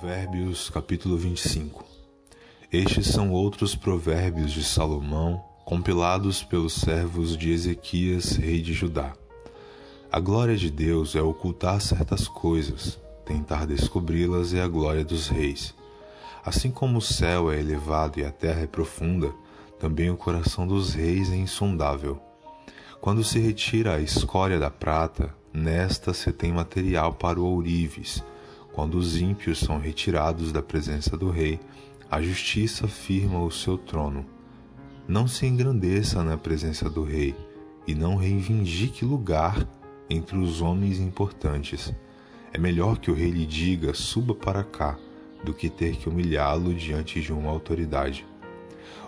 Provérbios capítulo 25 Estes são outros provérbios de Salomão, compilados pelos servos de Ezequias, rei de Judá. A glória de Deus é ocultar certas coisas, tentar descobri-las é a glória dos reis. Assim como o céu é elevado e a terra é profunda, também o coração dos reis é insondável. Quando se retira a escória da prata, nesta se tem material para o ourives quando os ímpios são retirados da presença do rei, a justiça firma o seu trono. Não se engrandeça na presença do rei e não reivindique lugar entre os homens importantes. É melhor que o rei lhe diga: suba para cá, do que ter que humilhá-lo diante de uma autoridade.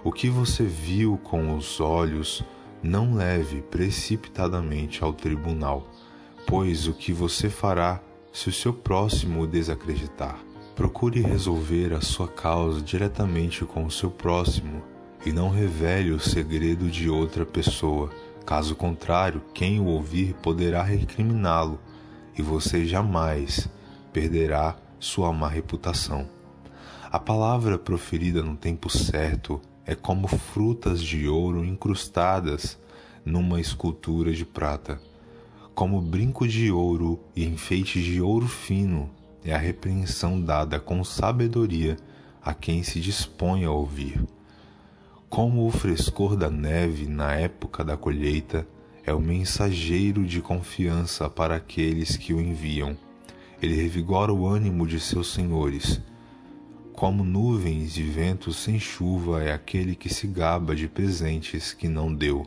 O que você viu com os olhos, não leve precipitadamente ao tribunal, pois o que você fará se o seu próximo o desacreditar. Procure resolver a sua causa diretamente com o seu próximo e não revele o segredo de outra pessoa. Caso contrário, quem o ouvir poderá recriminá-lo e você jamais perderá sua má reputação. A palavra proferida no tempo certo é como frutas de ouro incrustadas numa escultura de prata como brinco de ouro e enfeite de ouro fino, é a repreensão dada com sabedoria a quem se dispõe a ouvir. Como o frescor da neve na época da colheita é o mensageiro de confiança para aqueles que o enviam. Ele revigora o ânimo de seus senhores. Como nuvens e ventos sem chuva é aquele que se gaba de presentes que não deu.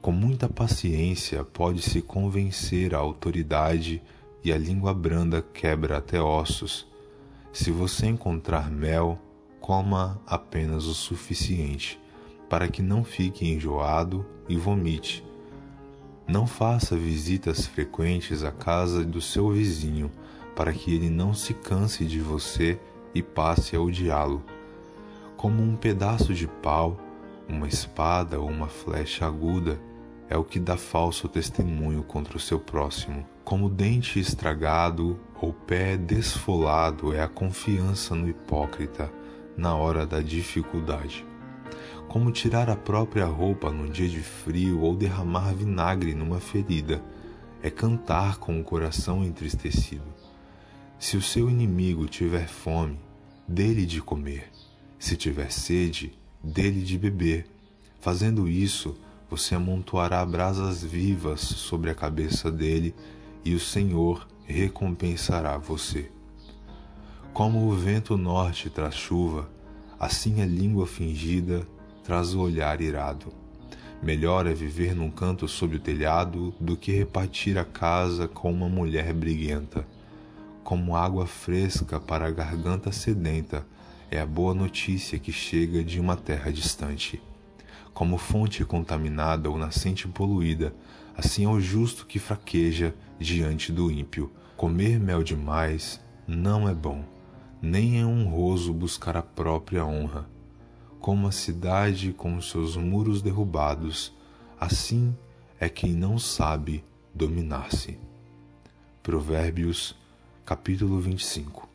Com muita paciência pode-se convencer a autoridade e a língua branda quebra até ossos. Se você encontrar mel, coma apenas o suficiente, para que não fique enjoado e vomite. Não faça visitas frequentes à casa do seu vizinho, para que ele não se canse de você e passe a odiá-lo. Como um pedaço de pau, uma espada ou uma flecha aguda é o que dá falso testemunho contra o seu próximo. Como dente estragado ou pé desfolado é a confiança no hipócrita na hora da dificuldade. Como tirar a própria roupa num dia de frio ou derramar vinagre numa ferida é cantar com o coração entristecido. Se o seu inimigo tiver fome, dê-lhe de comer. Se tiver sede, dê-lhe de beber. Fazendo isso, você amontoará brasas vivas sobre a cabeça dele e o Senhor recompensará você. Como o vento norte traz chuva, assim a língua fingida traz o olhar irado. Melhor é viver num canto sob o telhado do que repartir a casa com uma mulher briguenta. Como água fresca para a garganta sedenta é a boa notícia que chega de uma terra distante como fonte contaminada ou nascente poluída, assim é o justo que fraqueja diante do ímpio. Comer mel demais não é bom, nem é honroso buscar a própria honra. Como a cidade com seus muros derrubados, assim é quem não sabe dominar-se. Provérbios, capítulo 25